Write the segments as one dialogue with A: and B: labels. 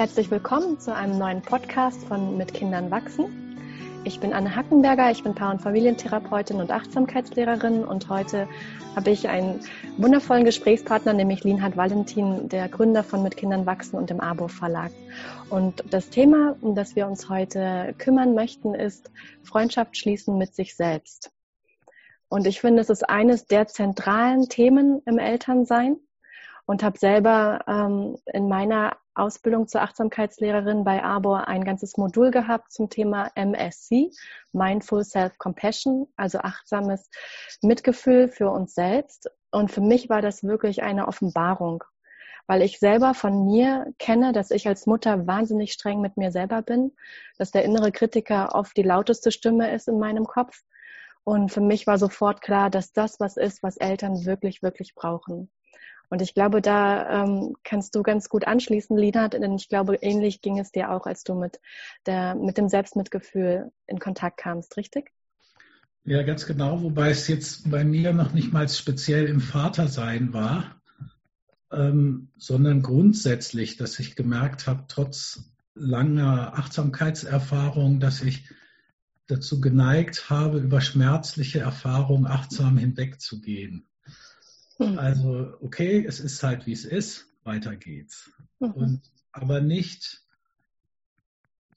A: herzlich willkommen zu einem neuen Podcast von Mit Kindern wachsen. Ich bin Anne Hackenberger, ich bin Paar- und Familientherapeutin und Achtsamkeitslehrerin und heute habe ich einen wundervollen Gesprächspartner, nämlich Linhard Valentin, der Gründer von Mit Kindern wachsen und dem Abo Verlag. Und das Thema, um das wir uns heute kümmern möchten, ist Freundschaft schließen mit sich selbst. Und ich finde, es ist eines der zentralen Themen im Elternsein und habe selber ähm, in meiner Ausbildung zur Achtsamkeitslehrerin bei ABOR ein ganzes Modul gehabt zum Thema MSC, Mindful Self-Compassion, also achtsames Mitgefühl für uns selbst. Und für mich war das wirklich eine Offenbarung, weil ich selber von mir kenne, dass ich als Mutter wahnsinnig streng mit mir selber bin, dass der innere Kritiker oft die lauteste Stimme ist in meinem Kopf. Und für mich war sofort klar, dass das was ist, was Eltern wirklich, wirklich brauchen. Und ich glaube, da ähm, kannst du ganz gut anschließen, Lina, denn ich glaube, ähnlich ging es dir auch, als du mit, der, mit dem Selbstmitgefühl in Kontakt kamst, richtig?
B: Ja, ganz genau, wobei es jetzt bei mir noch nicht mal speziell im Vatersein war, ähm, sondern grundsätzlich, dass ich gemerkt habe, trotz langer Achtsamkeitserfahrung, dass ich dazu geneigt habe, über schmerzliche Erfahrungen achtsam hinwegzugehen. Mhm. Also, okay, es ist halt wie es ist, weiter geht's. Mhm. Und, aber nicht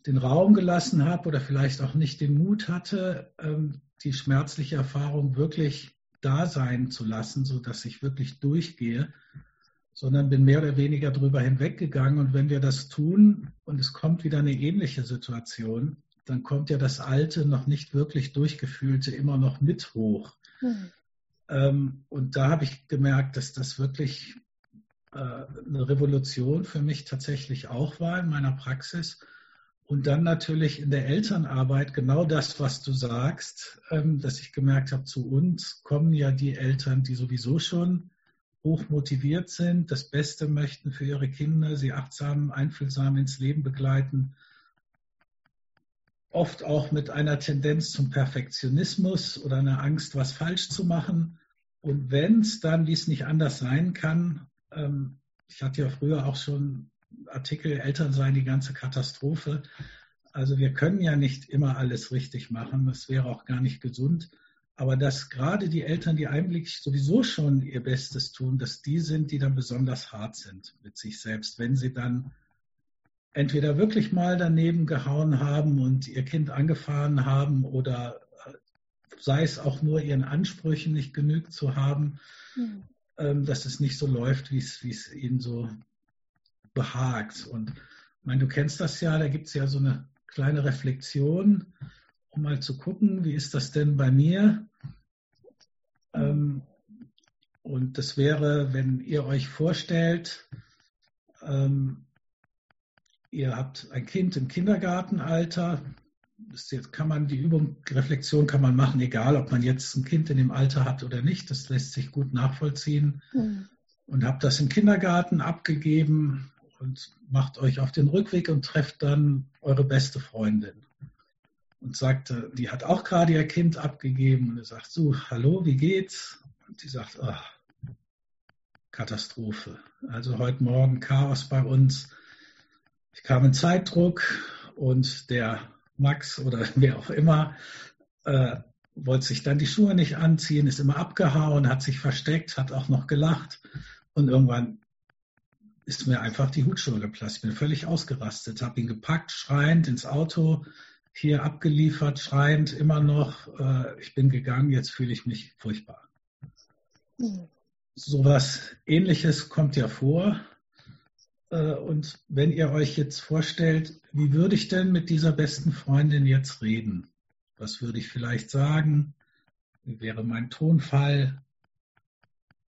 B: den Raum gelassen habe oder vielleicht auch nicht den Mut hatte, ähm, die schmerzliche Erfahrung wirklich da sein zu lassen, sodass ich wirklich durchgehe, sondern bin mehr oder weniger drüber hinweggegangen. Und wenn wir das tun und es kommt wieder eine ähnliche Situation, dann kommt ja das Alte, noch nicht wirklich durchgefühlte immer noch mit hoch. Mhm. Ähm, und da habe ich gemerkt, dass das wirklich äh, eine Revolution für mich tatsächlich auch war in meiner Praxis. Und dann natürlich in der Elternarbeit genau das, was du sagst, ähm, dass ich gemerkt habe, zu uns kommen ja die Eltern, die sowieso schon hoch motiviert sind, das Beste möchten für ihre Kinder, sie achtsam, einfühlsam ins Leben begleiten, oft auch mit einer Tendenz zum Perfektionismus oder einer Angst, was falsch zu machen. Und wenn es dann, wie es nicht anders sein kann, ähm, ich hatte ja früher auch schon Artikel, Eltern seien die ganze Katastrophe. Also wir können ja nicht immer alles richtig machen, das wäre auch gar nicht gesund. Aber dass gerade die Eltern, die eigentlich sowieso schon ihr Bestes tun, dass die sind, die dann besonders hart sind mit sich selbst, wenn sie dann entweder wirklich mal daneben gehauen haben und ihr Kind angefahren haben oder sei es auch nur ihren Ansprüchen nicht genügt zu haben, mhm. ähm, dass es nicht so läuft, wie es ihnen so behagt. Und ich meine, du kennst das ja, da gibt es ja so eine kleine Reflexion, um mal zu gucken, wie ist das denn bei mir? Ähm, und das wäre, wenn ihr euch vorstellt, ähm, ihr habt ein Kind im Kindergartenalter, jetzt kann man die Übung, Reflexion kann man machen, egal ob man jetzt ein Kind in dem Alter hat oder nicht. Das lässt sich gut nachvollziehen. Mhm. Und habt das im Kindergarten abgegeben und macht euch auf den Rückweg und trefft dann eure beste Freundin. Und sagte, die hat auch gerade ihr Kind abgegeben und er sagt, so, hallo, wie geht's? Und sie sagt, ach, Katastrophe. Also heute Morgen Chaos bei uns. Ich kam in Zeitdruck und der Max oder wer auch immer, äh, wollte sich dann die Schuhe nicht anziehen, ist immer abgehauen, hat sich versteckt, hat auch noch gelacht und irgendwann ist mir einfach die Hutschule geplatzt. Ich bin völlig ausgerastet, habe ihn gepackt, schreiend ins Auto, hier abgeliefert, schreiend immer noch. Äh, ich bin gegangen, jetzt fühle ich mich furchtbar. Mhm. So was Ähnliches kommt ja vor. Äh, und wenn ihr euch jetzt vorstellt, wie würde ich denn mit dieser besten Freundin jetzt reden? Was würde ich vielleicht sagen? Wie wäre mein Tonfall?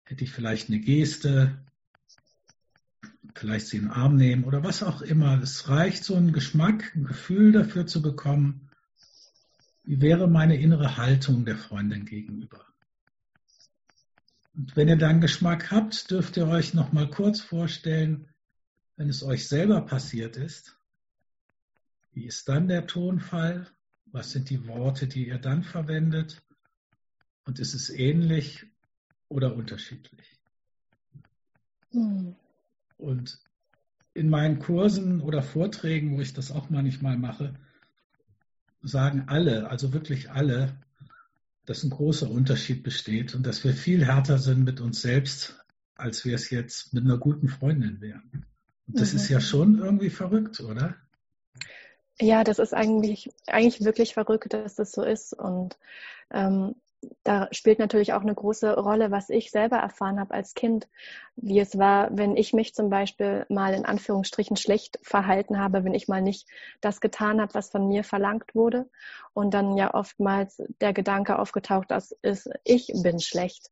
B: Hätte ich vielleicht eine Geste? Vielleicht sie in den Arm nehmen oder was auch immer. Es reicht, so einen Geschmack, ein Gefühl dafür zu bekommen. Wie wäre meine innere Haltung der Freundin gegenüber? Und wenn ihr dann Geschmack habt, dürft ihr euch noch mal kurz vorstellen, wenn es euch selber passiert ist, wie ist dann der Tonfall? Was sind die Worte, die ihr dann verwendet? Und ist es ähnlich oder unterschiedlich? Hm. Und in meinen Kursen oder Vorträgen, wo ich das auch manchmal mache, sagen alle, also wirklich alle, dass ein großer Unterschied besteht und dass wir viel härter sind mit uns selbst, als wir es jetzt mit einer guten Freundin wären. Das mhm. ist ja schon irgendwie verrückt, oder?
A: Ja, das ist eigentlich, eigentlich wirklich verrückt, dass das so ist. Und ähm, da spielt natürlich auch eine große Rolle, was ich selber erfahren habe als Kind, wie es war, wenn ich mich zum Beispiel mal in Anführungsstrichen schlecht verhalten habe, wenn ich mal nicht das getan habe, was von mir verlangt wurde. Und dann ja oftmals der Gedanke aufgetaucht ist, ich bin schlecht.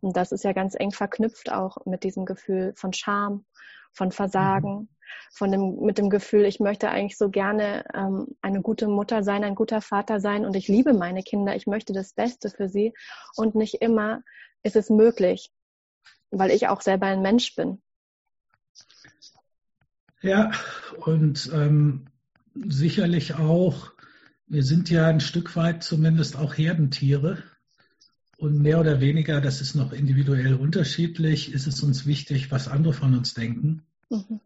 A: Und das ist ja ganz eng verknüpft auch mit diesem Gefühl von Scham, von Versagen, mhm. von dem, mit dem Gefühl, ich möchte eigentlich so gerne ähm, eine gute Mutter sein, ein guter Vater sein und ich liebe meine Kinder, ich möchte das Beste für sie und nicht immer ist es möglich, weil ich auch selber ein Mensch bin.
B: Ja, und ähm, sicherlich auch, wir sind ja ein Stück weit zumindest auch Herdentiere. Und mehr oder weniger, das ist noch individuell unterschiedlich, ist es uns wichtig, was andere von uns denken. Mhm.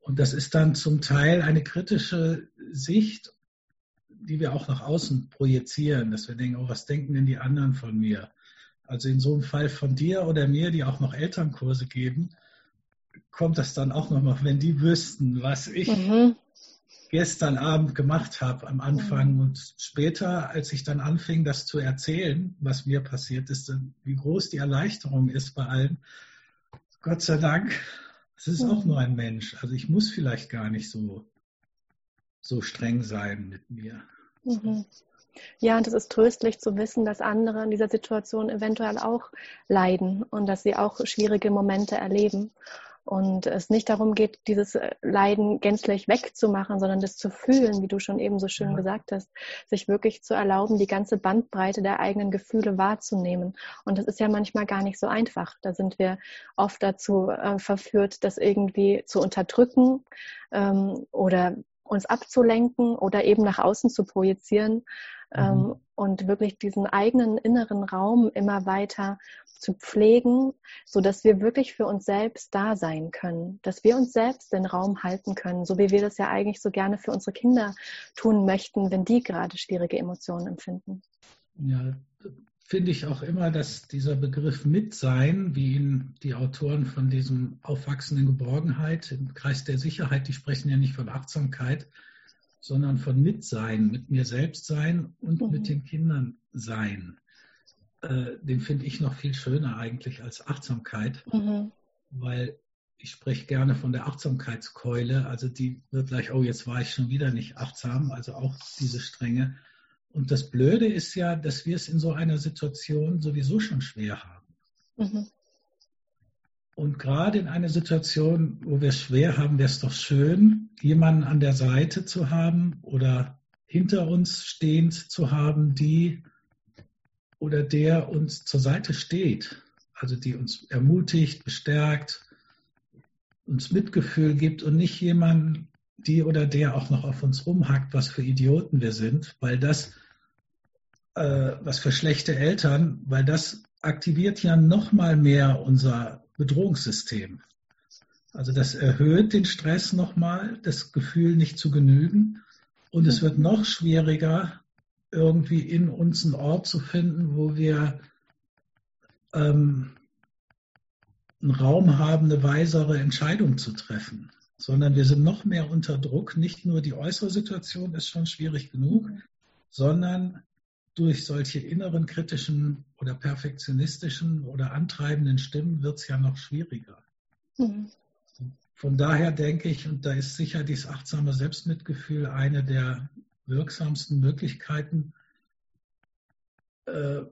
B: Und das ist dann zum Teil eine kritische Sicht, die wir auch nach außen projizieren, dass wir denken, oh, was denken denn die anderen von mir? Also in so einem Fall von dir oder mir, die auch noch Elternkurse geben, kommt das dann auch nochmal, wenn die wüssten, was ich mhm gestern Abend gemacht habe am Anfang mhm. und später, als ich dann anfing, das zu erzählen, was mir passiert ist, wie groß die Erleichterung ist bei allen. Gott sei Dank, es ist mhm. auch nur ein Mensch. Also ich muss vielleicht gar nicht so, so streng sein mit mir.
A: Mhm. Ja, und es ist tröstlich zu wissen, dass andere in dieser Situation eventuell auch leiden und dass sie auch schwierige Momente erleben und es nicht darum geht, dieses äh, Leiden gänzlich wegzumachen, sondern das zu fühlen, wie du schon eben so schön ja. gesagt hast, sich wirklich zu erlauben, die ganze Bandbreite der eigenen Gefühle wahrzunehmen. Und das ist ja manchmal gar nicht so einfach. Da sind wir oft dazu äh, verführt, das irgendwie zu unterdrücken ähm, oder uns abzulenken oder eben nach außen zu projizieren mhm. ähm, und wirklich diesen eigenen inneren Raum immer weiter zu pflegen, so dass wir wirklich für uns selbst da sein können, dass wir uns selbst den Raum halten können, so wie wir das ja eigentlich so gerne für unsere Kinder tun möchten, wenn die gerade schwierige Emotionen empfinden.
B: Ja, finde ich auch immer, dass dieser Begriff Mitsein, wie ihn die Autoren von diesem aufwachsenden Geborgenheit im Kreis der Sicherheit, die sprechen ja nicht von Achtsamkeit, sondern von Mitsein, mit mir selbst sein und mhm. mit den Kindern sein äh, den finde ich noch viel schöner eigentlich als Achtsamkeit, mhm. weil ich spreche gerne von der Achtsamkeitskeule. Also die wird gleich, oh, jetzt war ich schon wieder nicht achtsam, also auch diese Strenge. Und das Blöde ist ja, dass wir es in so einer Situation sowieso schon schwer haben. Mhm. Und gerade in einer Situation, wo wir es schwer haben, wäre es doch schön, jemanden an der Seite zu haben oder hinter uns stehend zu haben, die oder der uns zur Seite steht, also die uns ermutigt, bestärkt, uns Mitgefühl gibt und nicht jemand, die oder der auch noch auf uns rumhackt, was für Idioten wir sind, weil das, äh, was für schlechte Eltern, weil das aktiviert ja noch mal mehr unser Bedrohungssystem. Also das erhöht den Stress nochmal, das Gefühl nicht zu genügen und es wird noch schwieriger, irgendwie in uns einen Ort zu finden, wo wir ähm, einen Raum haben, eine weisere Entscheidung zu treffen, sondern wir sind noch mehr unter Druck. Nicht nur die äußere Situation ist schon schwierig genug, sondern durch solche inneren kritischen oder perfektionistischen oder antreibenden Stimmen wird es ja noch schwieriger. Mhm. Von daher denke ich, und da ist sicher dieses achtsame Selbstmitgefühl eine der wirksamsten Möglichkeiten, äh,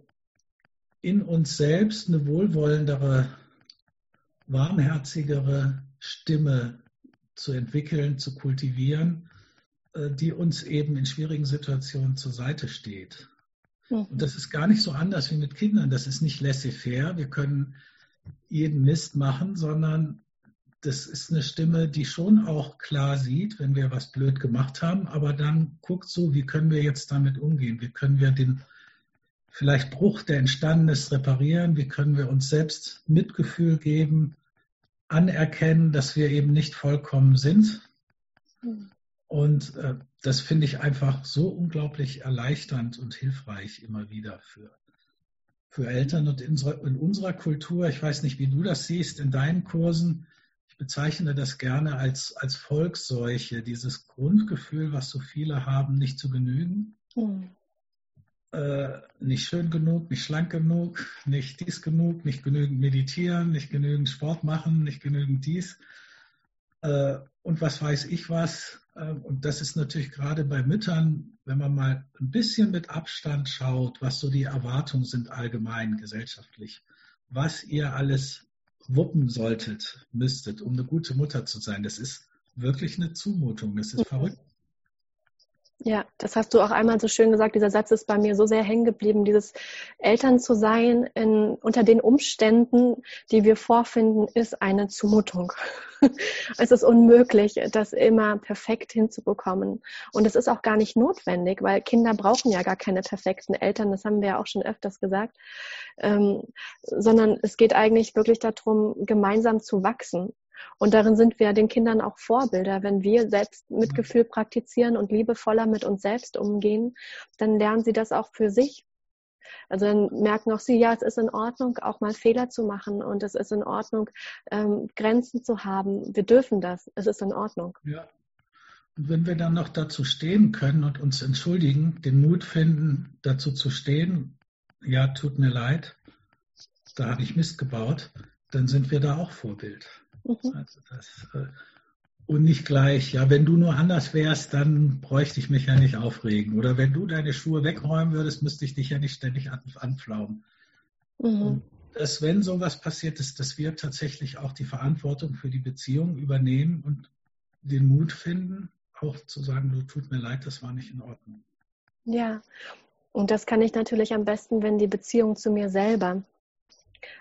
B: in uns selbst eine wohlwollendere, warmherzigere Stimme zu entwickeln, zu kultivieren, äh, die uns eben in schwierigen Situationen zur Seite steht. Mhm. Und das ist gar nicht so anders wie mit Kindern. Das ist nicht laissez-faire. Wir können jeden Mist machen, sondern das ist eine Stimme, die schon auch klar sieht, wenn wir was blöd gemacht haben, aber dann guckt so, wie können wir jetzt damit umgehen? Wie können wir den vielleicht Bruch, der entstanden ist, reparieren? Wie können wir uns selbst Mitgefühl geben? Anerkennen, dass wir eben nicht vollkommen sind. Mhm. Und äh, das finde ich einfach so unglaublich erleichternd und hilfreich immer wieder für, für Eltern und in, in unserer Kultur. Ich weiß nicht, wie du das siehst in deinen Kursen. Ich bezeichne das gerne als, als Volksseuche, dieses Grundgefühl, was so viele haben, nicht zu genügen. Mhm. Äh, nicht schön genug, nicht schlank genug, nicht dies genug, nicht genügend meditieren, nicht genügend Sport machen, nicht genügend dies. Äh, und was weiß ich was. Äh, und das ist natürlich gerade bei Müttern, wenn man mal ein bisschen mit Abstand schaut, was so die Erwartungen sind allgemein gesellschaftlich, was ihr alles wuppen solltet, müsstet, um eine gute Mutter zu sein. Das ist wirklich eine Zumutung. Das ist mhm. verrückt.
A: Ja, das hast du auch einmal so schön gesagt. Dieser Satz ist bei mir so sehr hängen geblieben. Dieses Eltern zu sein in, unter den Umständen, die wir vorfinden, ist eine Zumutung. es ist unmöglich, das immer perfekt hinzubekommen. Und es ist auch gar nicht notwendig, weil Kinder brauchen ja gar keine perfekten Eltern. Das haben wir ja auch schon öfters gesagt. Ähm, sondern es geht eigentlich wirklich darum, gemeinsam zu wachsen. Und darin sind wir den Kindern auch Vorbilder. Wenn wir selbst Mitgefühl praktizieren und liebevoller mit uns selbst umgehen, dann lernen sie das auch für sich. Also dann merken auch sie, ja, es ist in Ordnung, auch mal Fehler zu machen und es ist in Ordnung, ähm, Grenzen zu haben. Wir dürfen das. Es ist in Ordnung.
B: Ja. Und wenn wir dann noch dazu stehen können und uns entschuldigen, den Mut finden, dazu zu stehen, ja, tut mir leid, da habe ich Mist gebaut, dann sind wir da auch Vorbild. Mhm. Also das, äh, und nicht gleich, ja, wenn du nur anders wärst, dann bräuchte ich mich ja nicht aufregen. Oder wenn du deine Schuhe wegräumen würdest, müsste ich dich ja nicht ständig anflaumen. Mhm. Und dass, wenn sowas passiert ist, dass wir tatsächlich auch die Verantwortung für die Beziehung übernehmen und den Mut finden, auch zu sagen, du tut mir leid, das war nicht in Ordnung.
A: Ja, und das kann ich natürlich am besten, wenn die Beziehung zu mir selber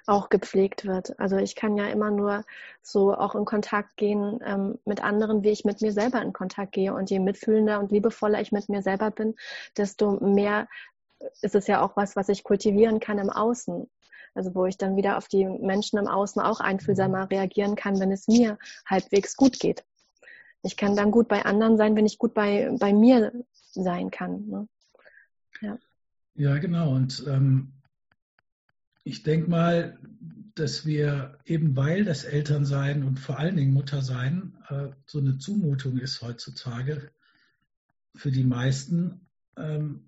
A: auch gepflegt wird. Also ich kann ja immer nur so auch in Kontakt gehen ähm, mit anderen, wie ich mit mir selber in Kontakt gehe. Und je mitfühlender und liebevoller ich mit mir selber bin, desto mehr ist es ja auch was, was ich kultivieren kann im Außen. Also wo ich dann wieder auf die Menschen im Außen auch einfühlsamer reagieren kann, wenn es mir halbwegs gut geht. Ich kann dann gut bei anderen sein, wenn ich gut bei, bei mir sein kann. Ne?
B: Ja. ja, genau. Und ähm, ich denke mal, dass wir eben weil das Elternsein und vor allen Dingen Muttersein äh, so eine Zumutung ist heutzutage für die meisten, ähm,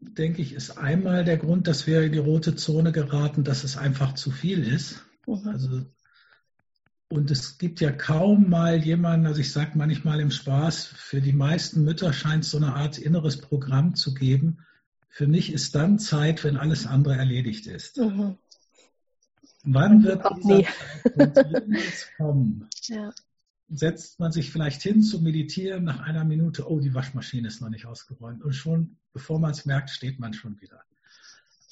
B: denke ich, ist einmal der Grund, dass wir in die rote Zone geraten, dass es einfach zu viel ist. Mhm. Also, und es gibt ja kaum mal jemanden, also ich sage manchmal im Spaß, für die meisten Mütter scheint es so eine Art inneres Programm zu geben, für mich ist dann Zeit, wenn alles andere erledigt ist. Mhm. Wann wird dieser Zeitpunkt kommen? Ja. Setzt man sich vielleicht hin zu meditieren nach einer Minute, oh, die Waschmaschine ist noch nicht ausgeräumt. Und schon, bevor man es merkt, steht man schon wieder.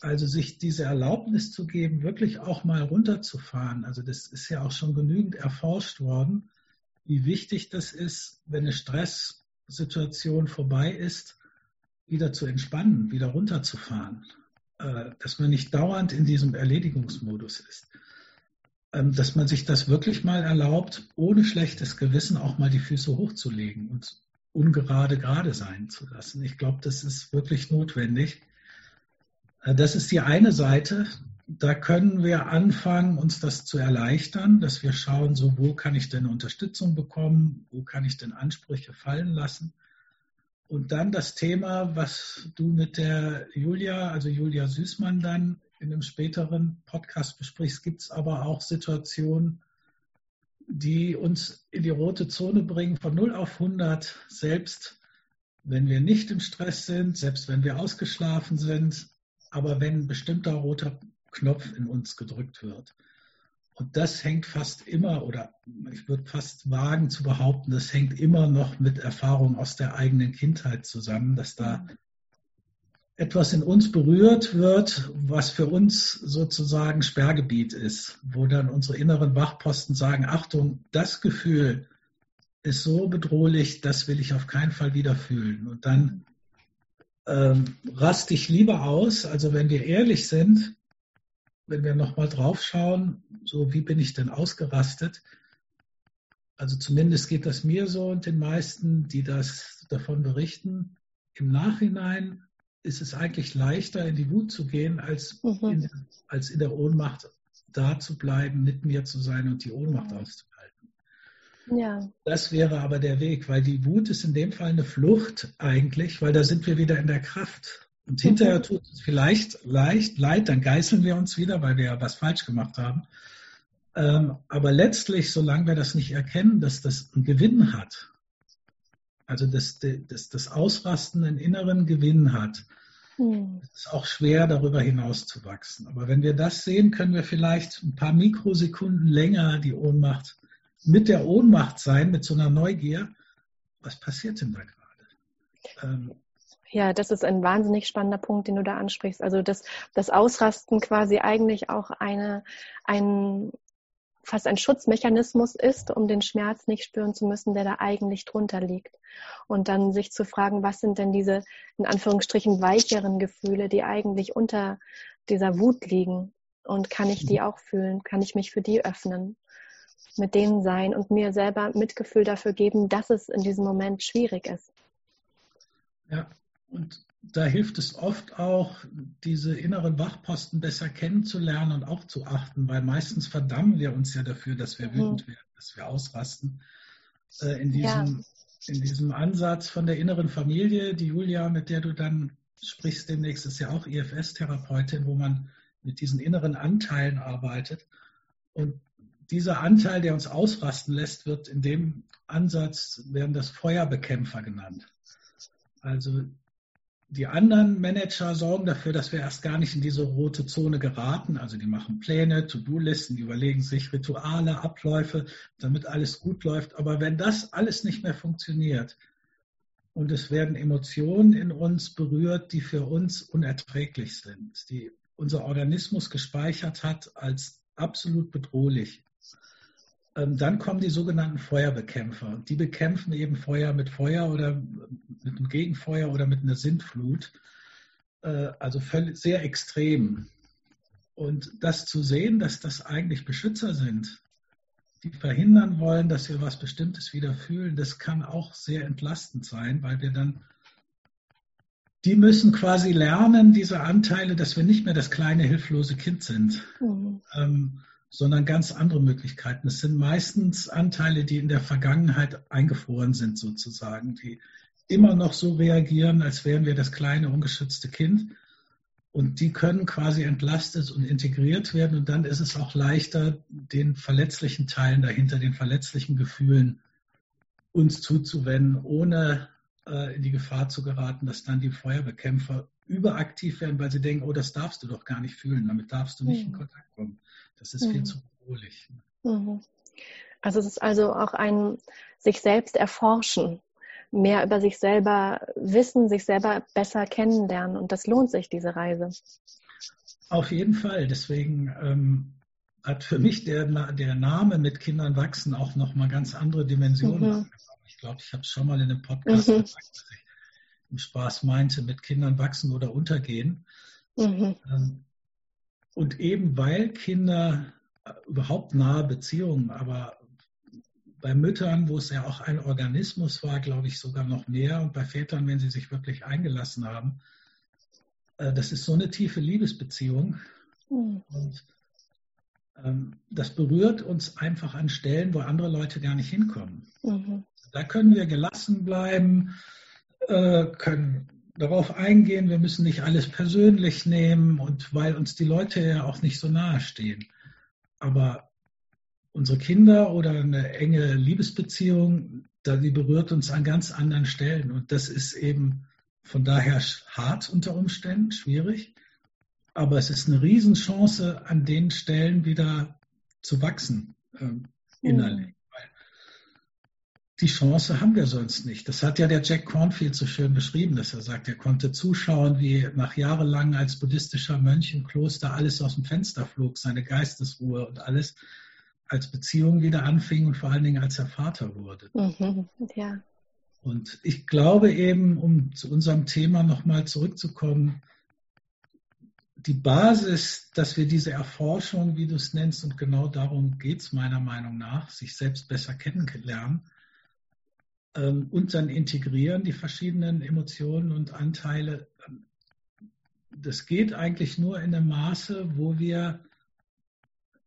B: Also sich diese Erlaubnis zu geben, wirklich auch mal runterzufahren. Also das ist ja auch schon genügend erforscht worden, wie wichtig das ist, wenn eine Stresssituation vorbei ist, wieder zu entspannen, wieder runterzufahren, äh, dass man nicht dauernd in diesem Erledigungsmodus ist, ähm, dass man sich das wirklich mal erlaubt, ohne schlechtes Gewissen auch mal die Füße hochzulegen und ungerade gerade sein zu lassen. Ich glaube, das ist wirklich notwendig. Äh, das ist die eine Seite. Da können wir anfangen, uns das zu erleichtern, dass wir schauen, so wo kann ich denn Unterstützung bekommen, wo kann ich denn Ansprüche fallen lassen. Und dann das Thema, was du mit der Julia, also Julia Süßmann dann in einem späteren Podcast besprichst, gibt es aber auch Situationen, die uns in die rote Zone bringen, von 0 auf 100, selbst wenn wir nicht im Stress sind, selbst wenn wir ausgeschlafen sind, aber wenn ein bestimmter roter Knopf in uns gedrückt wird. Und das hängt fast immer, oder ich würde fast wagen zu behaupten, das hängt immer noch mit Erfahrungen aus der eigenen Kindheit zusammen, dass da etwas in uns berührt wird, was für uns sozusagen Sperrgebiet ist, wo dann unsere inneren Wachposten sagen, Achtung, das Gefühl ist so bedrohlich, das will ich auf keinen Fall wieder fühlen. Und dann ähm, raste ich lieber aus, also wenn wir ehrlich sind, wenn wir nochmal drauf schauen, so wie bin ich denn ausgerastet? Also zumindest geht das mir so und den meisten, die das davon berichten. Im Nachhinein ist es eigentlich leichter, in die Wut zu gehen, als, mhm. in, als in der Ohnmacht da zu bleiben, mit mir zu sein und die Ohnmacht mhm. auszuhalten. Ja. Das wäre aber der Weg, weil die Wut ist in dem Fall eine Flucht eigentlich, weil da sind wir wieder in der Kraft. Und hinterher tut es vielleicht leicht leid, dann geißeln wir uns wieder, weil wir ja was falsch gemacht haben. Ähm, aber letztlich, solange wir das nicht erkennen, dass das einen Gewinn hat, also dass das, das Ausrasten einen inneren Gewinn hat, hm. ist es auch schwer, darüber hinaus zu wachsen. Aber wenn wir das sehen, können wir vielleicht ein paar Mikrosekunden länger die Ohnmacht mit der Ohnmacht sein, mit so einer Neugier. Was passiert denn da gerade?
A: Ähm, ja, das ist ein wahnsinnig spannender Punkt, den du da ansprichst. Also das, das Ausrasten quasi eigentlich auch eine, ein, fast ein Schutzmechanismus ist, um den Schmerz nicht spüren zu müssen, der da eigentlich drunter liegt. Und dann sich zu fragen, was sind denn diese, in Anführungsstrichen, weicheren Gefühle, die eigentlich unter dieser Wut liegen? Und kann ich die mhm. auch fühlen? Kann ich mich für die öffnen? Mit denen sein und mir selber Mitgefühl dafür geben, dass es in diesem Moment schwierig ist.
B: Ja, und da hilft es oft auch, diese inneren Wachposten besser kennenzulernen und auch zu achten, weil meistens verdammen wir uns ja dafür, dass wir mhm. wütend werden, dass wir ausrasten. Äh, in, diesem, ja. in diesem Ansatz von der inneren Familie, die Julia, mit der du dann sprichst demnächst, ist ja auch IFS-Therapeutin, wo man mit diesen inneren Anteilen arbeitet. Und dieser Anteil, der uns ausrasten lässt, wird in dem Ansatz, werden das Feuerbekämpfer genannt. Also die anderen Manager sorgen dafür, dass wir erst gar nicht in diese rote Zone geraten. Also die machen Pläne, To-Do-Listen, überlegen sich Rituale, Abläufe, damit alles gut läuft. Aber wenn das alles nicht mehr funktioniert und es werden Emotionen in uns berührt, die für uns unerträglich sind, die unser Organismus gespeichert hat als absolut bedrohlich, dann kommen die sogenannten Feuerbekämpfer. Die bekämpfen eben Feuer mit Feuer oder mit einem Gegenfeuer oder mit einer Sintflut. Äh, also sehr extrem. Und das zu sehen, dass das eigentlich Beschützer sind, die verhindern wollen, dass wir was Bestimmtes wieder fühlen, das kann auch sehr entlastend sein, weil wir dann, die müssen quasi lernen, diese Anteile, dass wir nicht mehr das kleine, hilflose Kind sind. Mhm. Ähm, sondern ganz andere Möglichkeiten. Es sind meistens Anteile, die in der Vergangenheit eingefroren sind, sozusagen, die immer noch so reagieren, als wären wir das kleine, ungeschützte Kind. Und die können quasi entlastet und integriert werden. Und dann ist es auch leichter, den verletzlichen Teilen dahinter, den verletzlichen Gefühlen uns zuzuwenden, ohne äh, in die Gefahr zu geraten, dass dann die Feuerbekämpfer überaktiv werden, weil sie denken, oh, das darfst du doch gar nicht fühlen, damit darfst du nicht mhm. in Kontakt kommen. Das ist mhm. viel zu bedrohlich.
A: Mhm. Also es ist also auch ein sich selbst erforschen, mehr über sich selber wissen, sich selber besser kennenlernen und das lohnt sich, diese Reise.
B: Auf jeden Fall. Deswegen ähm, hat für mich der, der Name mit Kindern wachsen auch nochmal ganz andere Dimensionen. Mhm. Ich glaube, ich habe es schon mal in einem Podcast mhm. gesagt, dass ich im Spaß meinte, mit Kindern wachsen oder untergehen. Mhm. Ähm, und eben weil Kinder äh, überhaupt nahe Beziehungen, aber bei Müttern, wo es ja auch ein Organismus war, glaube ich sogar noch mehr und bei Vätern, wenn sie sich wirklich eingelassen haben, äh, das ist so eine tiefe Liebesbeziehung. Mhm. Und ähm, das berührt uns einfach an Stellen, wo andere Leute gar nicht hinkommen. Mhm. Da können wir gelassen bleiben, äh, können darauf eingehen, wir müssen nicht alles persönlich nehmen und weil uns die Leute ja auch nicht so nahe stehen. Aber unsere Kinder oder eine enge Liebesbeziehung, da die berührt uns an ganz anderen Stellen. Und das ist eben von daher hart unter Umständen, schwierig, aber es ist eine Riesenchance, an den Stellen wieder zu wachsen äh, innerlich die Chance haben wir sonst nicht. Das hat ja der Jack Cornfield so schön beschrieben, dass er sagt, er konnte zuschauen, wie nach jahrelang als buddhistischer Mönch im Kloster alles aus dem Fenster flog, seine Geistesruhe und alles als Beziehung wieder anfing und vor allen Dingen als er Vater wurde. Mhm, ja. Und ich glaube eben, um zu unserem Thema nochmal zurückzukommen, die Basis, dass wir diese Erforschung, wie du es nennst, und genau darum geht es meiner Meinung nach, sich selbst besser kennenlernen und dann integrieren die verschiedenen Emotionen und Anteile. Das geht eigentlich nur in einem Maße, wo wir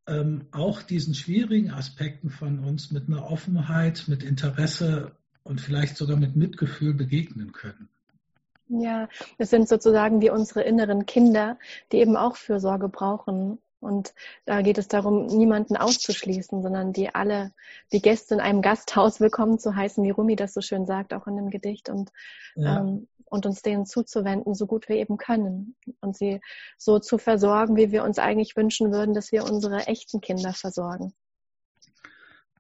B: ähm, auch diesen schwierigen Aspekten von uns mit einer Offenheit, mit Interesse und vielleicht sogar mit Mitgefühl begegnen können.
A: Ja, es sind sozusagen wie unsere inneren Kinder, die eben auch Fürsorge brauchen. Und da geht es darum, niemanden auszuschließen, sondern die alle, die Gäste in einem Gasthaus willkommen zu heißen, wie Rumi das so schön sagt, auch in dem Gedicht, und, ja. ähm, und uns denen zuzuwenden, so gut wir eben können. Und sie so zu versorgen, wie wir uns eigentlich wünschen würden, dass wir unsere echten Kinder versorgen.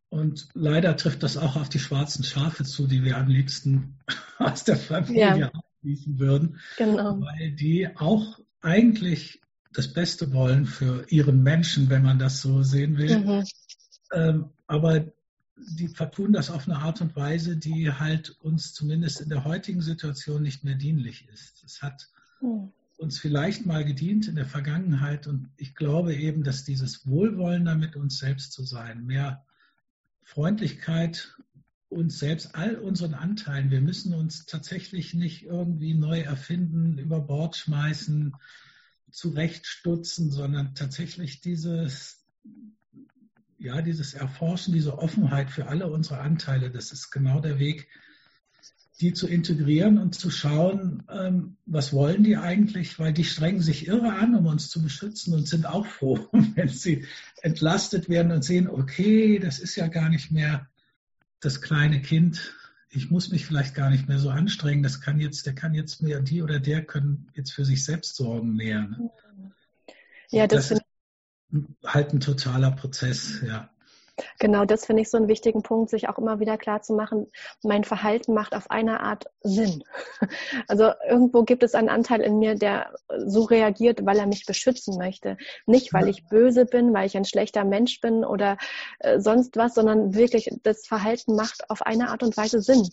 B: Und leider trifft das auch auf die schwarzen Schafe zu, die wir am liebsten aus der Familie ja schließen würden, genau. weil die auch eigentlich das Beste wollen für ihren Menschen, wenn man das so sehen will. Mhm. Ähm, aber die vertun das auf eine Art und Weise, die halt uns zumindest in der heutigen Situation nicht mehr dienlich ist. Es hat mhm. uns vielleicht mal gedient in der Vergangenheit und ich glaube eben, dass dieses Wohlwollen damit uns selbst zu sein, mehr Freundlichkeit uns selbst, all unseren Anteilen, wir müssen uns tatsächlich nicht irgendwie neu erfinden, über Bord schmeißen, zurechtstutzen, sondern tatsächlich dieses, ja, dieses Erforschen, diese Offenheit für alle unsere Anteile, das ist genau der Weg, die zu integrieren und zu schauen, ähm, was wollen die eigentlich, weil die strengen sich irre an, um uns zu beschützen und sind auch froh, wenn sie entlastet werden und sehen, okay, das ist ja gar nicht mehr das kleine Kind, ich muss mich vielleicht gar nicht mehr so anstrengen, das kann jetzt, der kann jetzt mehr, die oder der können jetzt für sich selbst sorgen mehr. Ne? Ja, das, das ist halt ein totaler Prozess, ja.
A: Genau, das finde ich so einen wichtigen Punkt, sich auch immer wieder klar zu machen, mein Verhalten macht auf eine Art Sinn. Also irgendwo gibt es einen Anteil in mir, der so reagiert, weil er mich beschützen möchte. Nicht, weil ich böse bin, weil ich ein schlechter Mensch bin oder äh, sonst was, sondern wirklich das Verhalten macht auf eine Art und Weise Sinn.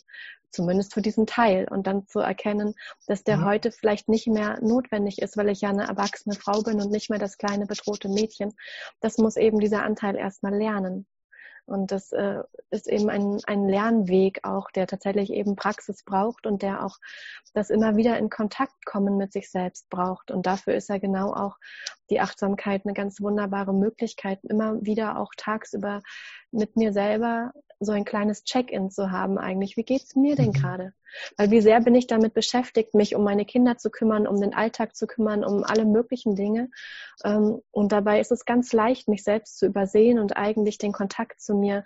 A: Zumindest für diesen Teil. Und dann zu erkennen, dass der ja. heute vielleicht nicht mehr notwendig ist, weil ich ja eine erwachsene Frau bin und nicht mehr das kleine bedrohte Mädchen. Das muss eben dieser Anteil erstmal lernen. Und das äh, ist eben ein, ein Lernweg auch, der tatsächlich eben Praxis braucht und der auch das immer wieder in Kontakt kommen mit sich selbst braucht. Und dafür ist ja genau auch die Achtsamkeit eine ganz wunderbare Möglichkeit, immer wieder auch tagsüber mit mir selber so ein kleines Check-in zu haben eigentlich. Wie geht's mir denn mhm. gerade? Weil wie sehr bin ich damit beschäftigt, mich um meine Kinder zu kümmern, um den Alltag zu kümmern, um alle möglichen Dinge. Ähm, und dabei ist es ganz leicht, mich selbst zu übersehen und eigentlich den Kontakt zu mir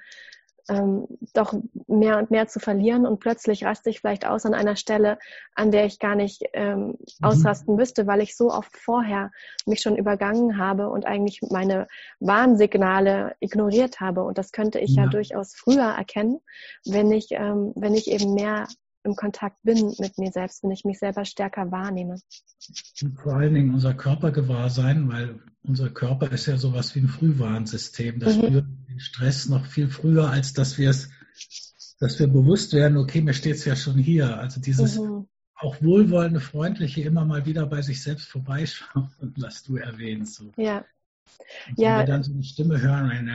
A: ähm, doch mehr und mehr zu verlieren und plötzlich raste ich vielleicht aus an einer Stelle, an der ich gar nicht ähm, mhm. ausrasten müsste, weil ich so oft vorher mich schon übergangen habe und eigentlich meine Warnsignale ignoriert habe. Und das könnte ich ja, ja durchaus früher erkennen, wenn ich, ähm, wenn ich eben mehr im Kontakt bin mit mir selbst, wenn ich mich selber stärker wahrnehme.
B: Und vor allen Dingen unser Körpergewahrsein, weil unser Körper ist ja sowas wie ein Frühwarnsystem. Das mhm. spürt den Stress noch viel früher, als dass wir es, dass wir bewusst werden, okay, mir steht es ja schon hier. Also dieses mhm. auch wohlwollende, freundliche immer mal wieder bei sich selbst vorbeischauen, was du erwähnst. So. Ja. Und ja. Wenn wir dann so eine Stimme hören,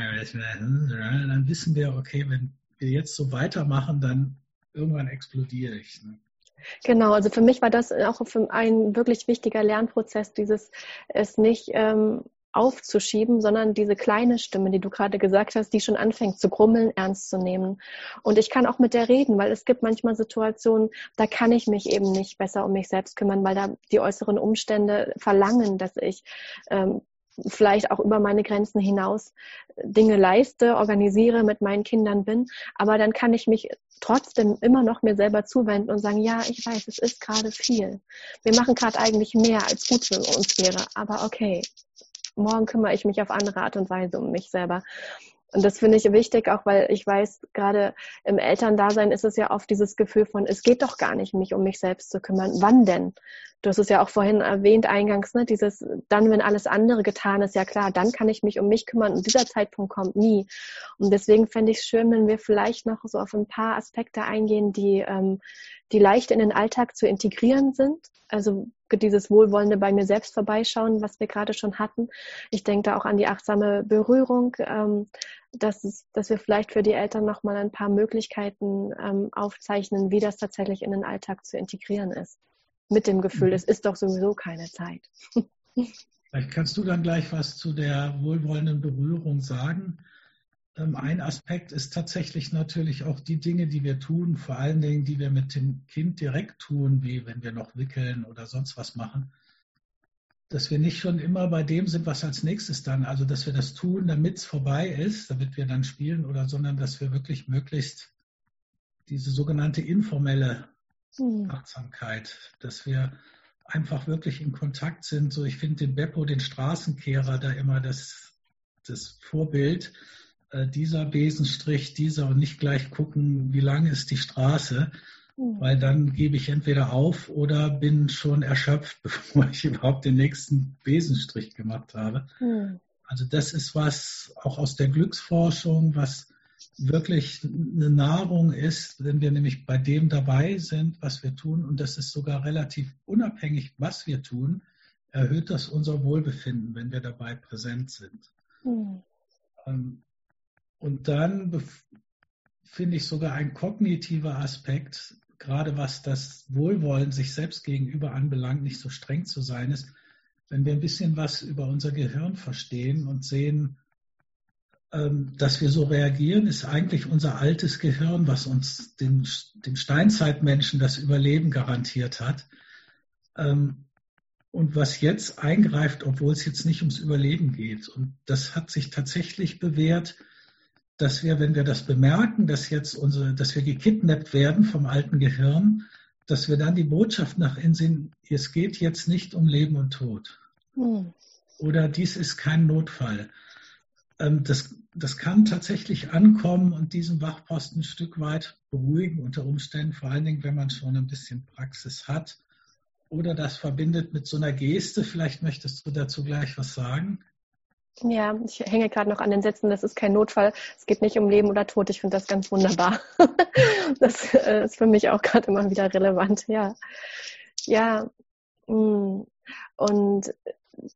B: dann wissen wir, okay, wenn wir jetzt so weitermachen, dann irgendwann explodiere ich. Ne?
A: Genau, also für mich war das auch ein wirklich wichtiger Lernprozess, dieses es nicht ähm, aufzuschieben, sondern diese kleine Stimme, die du gerade gesagt hast, die schon anfängt zu grummeln, ernst zu nehmen. Und ich kann auch mit der reden, weil es gibt manchmal Situationen, da kann ich mich eben nicht besser um mich selbst kümmern, weil da die äußeren Umstände verlangen, dass ich ähm, vielleicht auch über meine Grenzen hinaus Dinge leiste, organisiere, mit meinen Kindern bin. Aber dann kann ich mich trotzdem immer noch mir selber zuwenden und sagen, ja, ich weiß, es ist gerade viel. Wir machen gerade eigentlich mehr, als gut für uns wäre. Aber okay, morgen kümmere ich mich auf andere Art und Weise um mich selber. Und das finde ich wichtig, auch weil ich weiß, gerade im Elterndasein ist es ja oft dieses Gefühl von, es geht doch gar nicht, mich um mich selbst zu kümmern. Wann denn? Du hast es ja auch vorhin erwähnt eingangs, ne, dieses, dann, wenn alles andere getan ist, ja klar, dann kann ich mich um mich kümmern und dieser Zeitpunkt kommt nie. Und deswegen fände ich es schön, wenn wir vielleicht noch so auf ein paar Aspekte eingehen, die, ähm, die leicht in den Alltag zu integrieren sind. Also dieses Wohlwollende bei mir selbst vorbeischauen, was wir gerade schon hatten. Ich denke da auch an die achtsame Berührung, ähm, dass, es, dass wir vielleicht für die Eltern nochmal ein paar Möglichkeiten ähm, aufzeichnen, wie das tatsächlich in den Alltag zu integrieren ist mit dem Gefühl, es ist doch sowieso keine Zeit.
B: Vielleicht kannst du dann gleich was zu der wohlwollenden Berührung sagen. Ähm, ein Aspekt ist tatsächlich natürlich auch die Dinge, die wir tun, vor allen Dingen, die wir mit dem Kind direkt tun, wie wenn wir noch wickeln oder sonst was machen, dass wir nicht schon immer bei dem sind, was als nächstes dann, also dass wir das tun, damit es vorbei ist, damit wir dann spielen oder, sondern dass wir wirklich möglichst diese sogenannte informelle mhm. Achtsamkeit, dass wir einfach wirklich in Kontakt sind. So, ich finde den Beppo, den Straßenkehrer, da immer das, das Vorbild. Äh, dieser Besenstrich, dieser und nicht gleich gucken, wie lang ist die Straße, mhm. weil dann gebe ich entweder auf oder bin schon erschöpft, bevor ich überhaupt den nächsten Besenstrich gemacht habe. Mhm. Also das ist was auch aus der Glücksforschung, was wirklich eine Nahrung ist, wenn wir nämlich bei dem dabei sind, was wir tun, und das ist sogar relativ unabhängig, was wir tun, erhöht das unser Wohlbefinden, wenn wir dabei präsent sind. Mhm. Und dann finde ich sogar ein kognitiver Aspekt, gerade was das Wohlwollen sich selbst gegenüber anbelangt, nicht so streng zu sein ist, wenn wir ein bisschen was über unser Gehirn verstehen und sehen, dass wir so reagieren, ist eigentlich unser altes Gehirn, was uns den, den Steinzeitmenschen das Überleben garantiert hat. Ähm, und was jetzt eingreift, obwohl es jetzt nicht ums Überleben geht. Und das hat sich tatsächlich bewährt, dass wir, wenn wir das bemerken, dass jetzt unsere, dass wir gekidnappt werden vom alten Gehirn, dass wir dann die Botschaft nach innen sehen, es geht jetzt nicht um Leben und Tod. Hm. Oder dies ist kein Notfall. Ähm, das, das kann tatsächlich ankommen und diesen Wachposten ein Stück weit beruhigen unter Umständen, vor allen Dingen, wenn man schon ein bisschen Praxis hat oder das verbindet mit so einer Geste. Vielleicht möchtest du dazu gleich was sagen.
A: Ja, ich hänge gerade noch an den Sätzen, das ist kein Notfall, es geht nicht um Leben oder Tod. Ich finde das ganz wunderbar. das äh, ist für mich auch gerade immer wieder relevant, ja. Ja, mm. und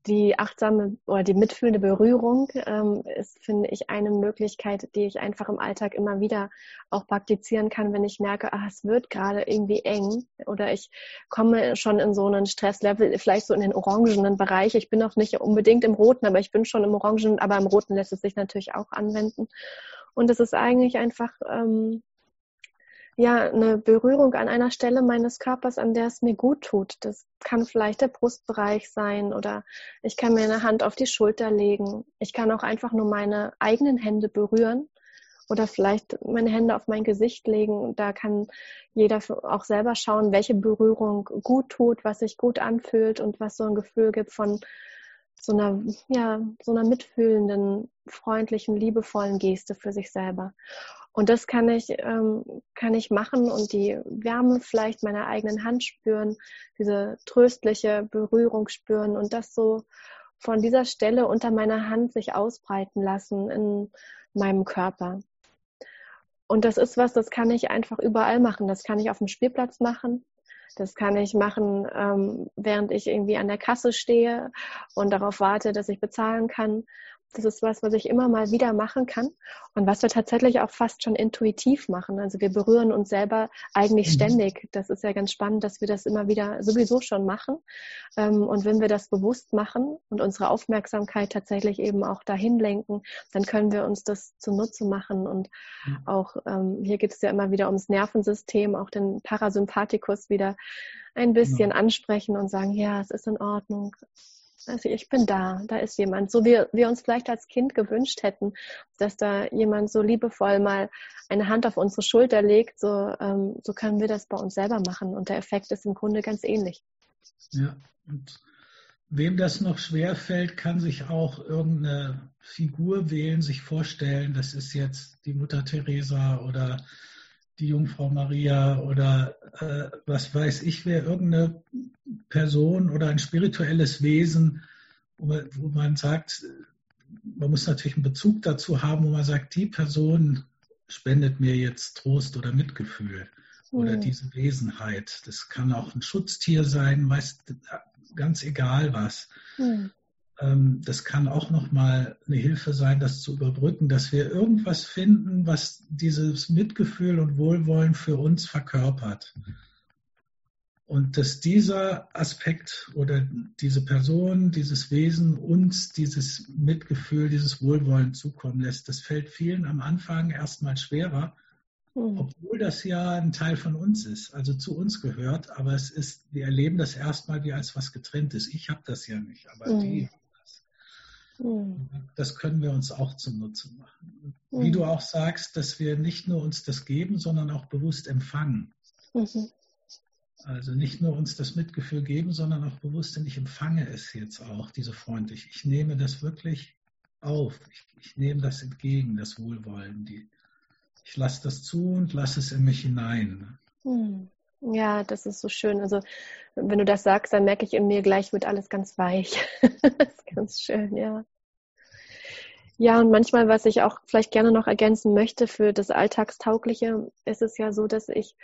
A: die achtsame oder die mitfühlende Berührung ähm, ist, finde ich, eine Möglichkeit, die ich einfach im Alltag immer wieder auch praktizieren kann, wenn ich merke, ah, es wird gerade irgendwie eng oder ich komme schon in so einen Stresslevel, vielleicht so in den orangenen Bereich. Ich bin noch nicht unbedingt im roten, aber ich bin schon im orangen, aber im roten lässt es sich natürlich auch anwenden. Und es ist eigentlich einfach ähm, ja, eine Berührung an einer Stelle meines Körpers, an der es mir gut tut. Das kann vielleicht der Brustbereich sein oder ich kann mir eine Hand auf die Schulter legen. Ich kann auch einfach nur meine eigenen Hände berühren oder vielleicht meine Hände auf mein Gesicht legen. Da kann jeder auch selber schauen, welche Berührung gut tut, was sich gut anfühlt und was so ein Gefühl gibt von so einer, ja, so einer mitfühlenden, freundlichen, liebevollen Geste für sich selber. Und das kann ich, ähm, kann ich machen und die Wärme vielleicht meiner eigenen Hand spüren, diese tröstliche Berührung spüren und das so von dieser Stelle unter meiner Hand sich ausbreiten lassen in meinem Körper. Und das ist was, das kann ich einfach überall machen. Das kann ich auf dem Spielplatz machen. Das kann ich machen, ähm, während ich irgendwie an der Kasse stehe und darauf warte, dass ich bezahlen kann. Das ist was, was ich immer mal wieder machen kann und was wir tatsächlich auch fast schon intuitiv machen. Also wir berühren uns selber eigentlich mhm. ständig. Das ist ja ganz spannend, dass wir das immer wieder sowieso schon machen. Ähm, und wenn wir das bewusst machen und unsere Aufmerksamkeit tatsächlich eben auch dahin lenken, dann können wir uns das zunutze machen. Und mhm. auch ähm, hier geht es ja immer wieder ums Nervensystem, auch den Parasympathikus wieder ein bisschen ja. ansprechen und sagen, ja, es ist in Ordnung. Also ich bin da, da ist jemand, so wie wir uns vielleicht als Kind gewünscht hätten, dass da jemand so liebevoll mal eine Hand auf unsere Schulter legt, so, ähm, so können wir das bei uns selber machen. Und der Effekt ist im Grunde ganz ähnlich.
B: Ja, und wem das noch schwer fällt, kann sich auch irgendeine Figur wählen, sich vorstellen, das ist jetzt die Mutter Teresa oder die Jungfrau Maria oder äh, was weiß ich wer, irgendeine Person oder ein spirituelles Wesen, wo man, wo man sagt, man muss natürlich einen Bezug dazu haben, wo man sagt, die Person spendet mir jetzt Trost oder Mitgefühl oder mhm. diese Wesenheit. Das kann auch ein Schutztier sein, meist ganz egal was. Mhm. Das kann auch nochmal eine Hilfe sein, das zu überbrücken, dass wir irgendwas finden, was dieses Mitgefühl und Wohlwollen für uns verkörpert. Und dass dieser Aspekt oder diese Person, dieses Wesen uns dieses Mitgefühl, dieses Wohlwollen zukommen lässt, das fällt vielen am Anfang erstmal schwerer, hm. Obwohl das ja ein Teil von uns ist, also zu uns gehört, aber es ist, wir erleben das erstmal wie als was getrenntes. Ich habe das ja nicht, aber mhm. die. Mhm. Das können wir uns auch zunutze machen. Mhm. Wie du auch sagst, dass wir nicht nur uns das geben, sondern auch bewusst empfangen. Mhm. Also nicht nur uns das Mitgefühl geben, sondern auch bewusst, denn ich empfange es jetzt auch, diese freundlich. Ich nehme das wirklich auf. Ich, ich nehme das entgegen, das Wohlwollen, die, ich lasse das zu und lasse es in mich hinein.
A: Hm. Ja, das ist so schön. Also wenn du das sagst, dann merke ich in mir gleich wird alles ganz weich. das ist ganz schön, ja. Ja, und manchmal, was ich auch vielleicht gerne noch ergänzen möchte für das Alltagstaugliche, ist es ja so, dass ich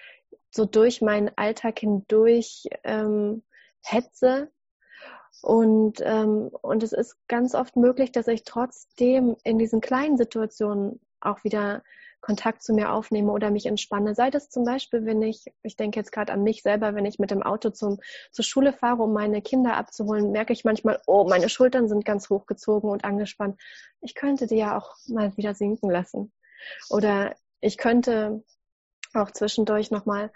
A: so durch meinen Alltag hindurch ähm, hetze. Und, ähm, und es ist ganz oft möglich, dass ich trotzdem in diesen kleinen Situationen auch wieder Kontakt zu mir aufnehme oder mich entspanne. Sei das zum Beispiel, wenn ich, ich denke jetzt gerade an mich selber, wenn ich mit dem Auto zum, zur Schule fahre, um meine Kinder abzuholen, merke ich manchmal, oh, meine Schultern sind ganz hochgezogen und angespannt. Ich könnte die ja auch mal wieder sinken lassen. Oder ich könnte auch zwischendurch nochmal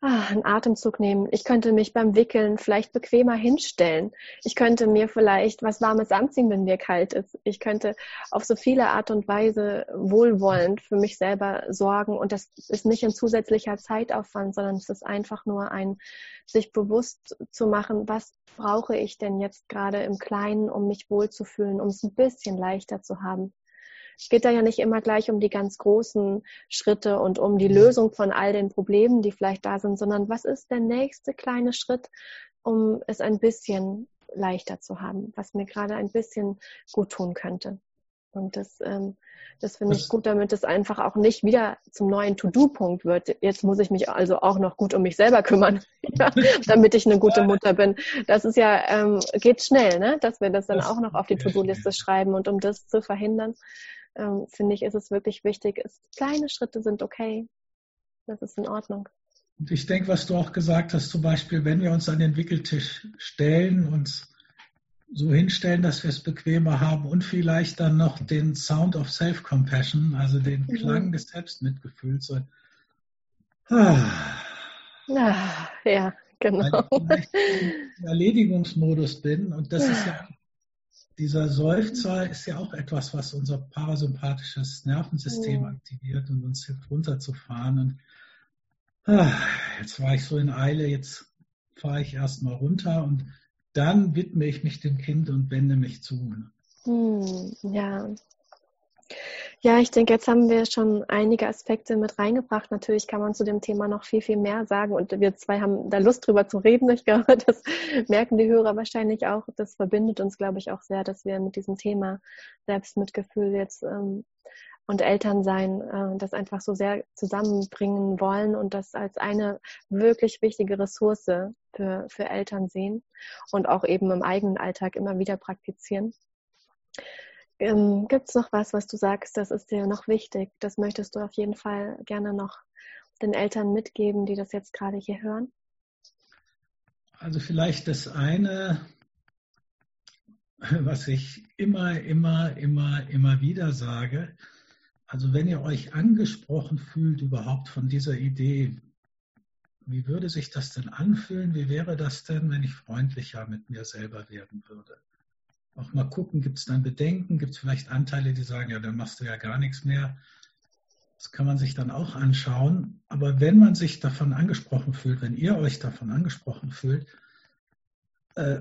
A: ah, einen Atemzug nehmen. Ich könnte mich beim Wickeln vielleicht bequemer hinstellen. Ich könnte mir vielleicht was Warmes anziehen, wenn mir kalt ist. Ich könnte auf so viele Art und Weise wohlwollend für mich selber sorgen. Und das ist nicht ein zusätzlicher Zeitaufwand, sondern es ist einfach nur ein, sich bewusst zu machen, was brauche ich denn jetzt gerade im Kleinen, um mich wohlzufühlen, um es ein bisschen leichter zu haben. Es geht da ja nicht immer gleich um die ganz großen Schritte und um die Lösung von all den Problemen, die vielleicht da sind, sondern was ist der nächste kleine Schritt, um es ein bisschen leichter zu haben, was mir gerade ein bisschen gut tun könnte. Und das, ähm, das finde ich gut, damit es einfach auch nicht wieder zum neuen To-Do-Punkt wird. Jetzt muss ich mich also auch noch gut um mich selber kümmern, ja, damit ich eine gute Mutter bin. Das ist ja, ähm, geht schnell, ne? dass wir das dann auch noch auf die To-Do-Liste schreiben. Und um das zu verhindern, ähm, finde ich, ist es wirklich wichtig. Es, kleine Schritte sind okay. Das ist in Ordnung.
B: Und ich denke, was du auch gesagt hast, zum Beispiel, wenn wir uns an den Wickeltisch stellen, uns so hinstellen, dass wir es bequemer haben und vielleicht dann noch den Sound of Self-Compassion, also den mhm. Klang des Selbstmitgefühls. So,
A: ah, ah, ja, genau.
B: Weil ich im Erledigungsmodus bin und das ist ja dieser Seufzer ist ja auch etwas, was unser parasympathisches Nervensystem ja. aktiviert und uns hilft runterzufahren. Und ah, jetzt war ich so in Eile, jetzt fahre ich erstmal runter und dann widme ich mich dem Kind und wende mich zu.
A: Hm, ja. Ja, ich denke, jetzt haben wir schon einige Aspekte mit reingebracht. Natürlich kann man zu dem Thema noch viel, viel mehr sagen und wir zwei haben da Lust drüber zu reden. Ich glaube, das merken die Hörer wahrscheinlich auch. Das verbindet uns, glaube ich, auch sehr, dass wir mit diesem Thema Selbstmitgefühl jetzt ähm, und Elternsein äh, das einfach so sehr zusammenbringen wollen und das als eine wirklich wichtige Ressource für, für Eltern sehen und auch eben im eigenen Alltag immer wieder praktizieren. Ähm, Gibt es noch was, was du sagst, das ist dir noch wichtig? Das möchtest du auf jeden Fall gerne noch den Eltern mitgeben, die das jetzt gerade hier hören?
B: Also vielleicht das eine, was ich immer, immer, immer, immer wieder sage. Also wenn ihr euch angesprochen fühlt überhaupt von dieser Idee, wie würde sich das denn anfühlen? Wie wäre das denn, wenn ich freundlicher mit mir selber werden würde? Auch mal gucken, gibt es dann Bedenken, gibt es vielleicht Anteile, die sagen, ja, dann machst du ja gar nichts mehr. Das kann man sich dann auch anschauen. Aber wenn man sich davon angesprochen fühlt, wenn ihr euch davon angesprochen fühlt, äh,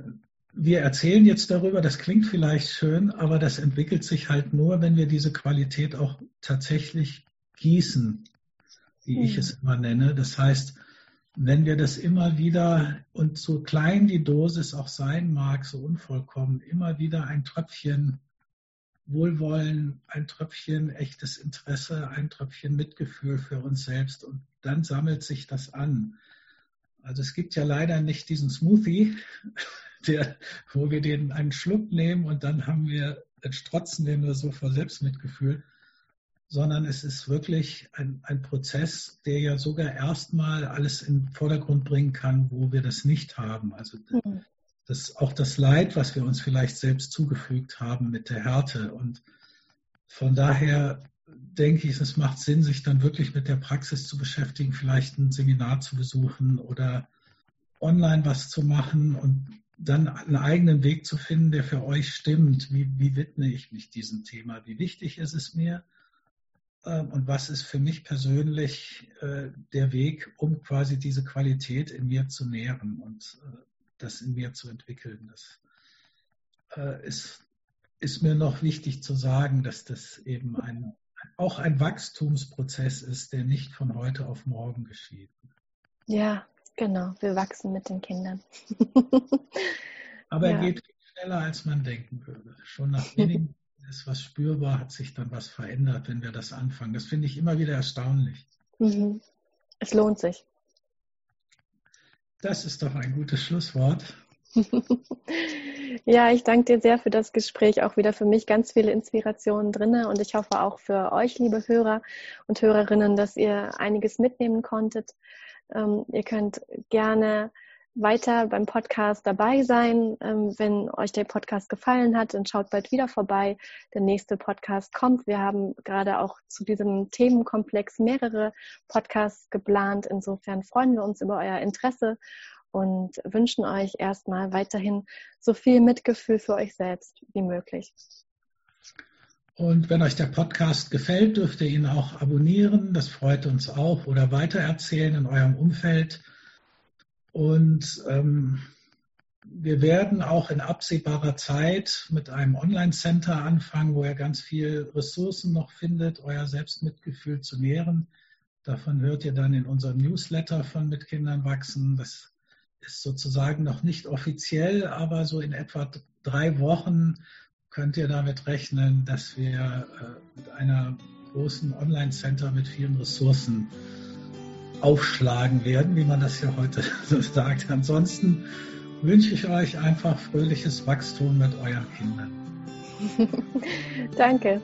B: wir erzählen jetzt darüber, das klingt vielleicht schön, aber das entwickelt sich halt nur, wenn wir diese Qualität auch tatsächlich gießen. wie ich mhm. es immer nenne. Das heißt, wenn wir das immer wieder, und so klein die Dosis auch sein mag, so unvollkommen, immer wieder ein Tröpfchen Wohlwollen, ein Tröpfchen echtes Interesse, ein Tröpfchen Mitgefühl für uns selbst und dann sammelt sich das an. Also es gibt ja leider nicht diesen Smoothie, der, wo wir den einen Schluck nehmen und dann haben wir Strotzen, wir so vor Selbstmitgefühl, sondern es ist wirklich ein, ein Prozess, der ja sogar erstmal alles in den Vordergrund bringen kann, wo wir das nicht haben. Also mhm. das, auch das Leid, was wir uns vielleicht selbst zugefügt haben mit der Härte. Und von daher denke ich, es macht Sinn, sich dann wirklich mit der Praxis zu beschäftigen, vielleicht ein Seminar zu besuchen oder online was zu machen und dann einen eigenen Weg zu finden, der für euch stimmt. Wie, wie widme ich mich diesem Thema? Wie wichtig ist es mir? Ähm, und was ist für mich persönlich äh, der Weg, um quasi diese Qualität in mir zu nähren und äh, das in mir zu entwickeln? Das äh, ist, ist mir noch wichtig zu sagen, dass das eben ein, auch ein Wachstumsprozess ist, der nicht von heute auf morgen geschieht.
A: Ja, genau. Wir wachsen mit den Kindern.
B: Aber ja. er geht schneller, als man denken würde. Schon nach wenigen ist was spürbar, hat sich dann was verändert, wenn wir das anfangen. Das finde ich immer wieder erstaunlich.
A: Mhm. Es lohnt sich.
B: Das ist doch ein gutes Schlusswort.
A: ja, ich danke dir sehr für das Gespräch. Auch wieder für mich ganz viele Inspirationen drin. Und ich hoffe auch für euch, liebe Hörer und Hörerinnen, dass ihr einiges mitnehmen konntet. Ähm, ihr könnt gerne weiter beim Podcast dabei sein. Ähm, wenn euch der Podcast gefallen hat, dann schaut bald wieder vorbei. Der nächste Podcast kommt. Wir haben gerade auch zu diesem Themenkomplex mehrere Podcasts geplant. Insofern freuen wir uns über euer Interesse und wünschen euch erstmal weiterhin so viel Mitgefühl für euch selbst wie möglich.
B: Und wenn euch der Podcast gefällt, dürft ihr ihn auch abonnieren. Das freut uns auch oder weitererzählen in eurem Umfeld. Und ähm, wir werden auch in absehbarer Zeit mit einem Online-Center anfangen, wo ihr ganz viel Ressourcen noch findet, euer Selbstmitgefühl zu nähren. Davon hört ihr dann in unserem Newsletter von Mit Kindern wachsen. Das ist sozusagen noch nicht offiziell, aber so in etwa drei Wochen könnt ihr damit rechnen, dass wir äh, mit einer großen Online-Center mit vielen Ressourcen aufschlagen werden, wie man das ja heute so sagt. Ansonsten wünsche ich euch einfach fröhliches Wachstum mit euren Kindern.
A: Danke.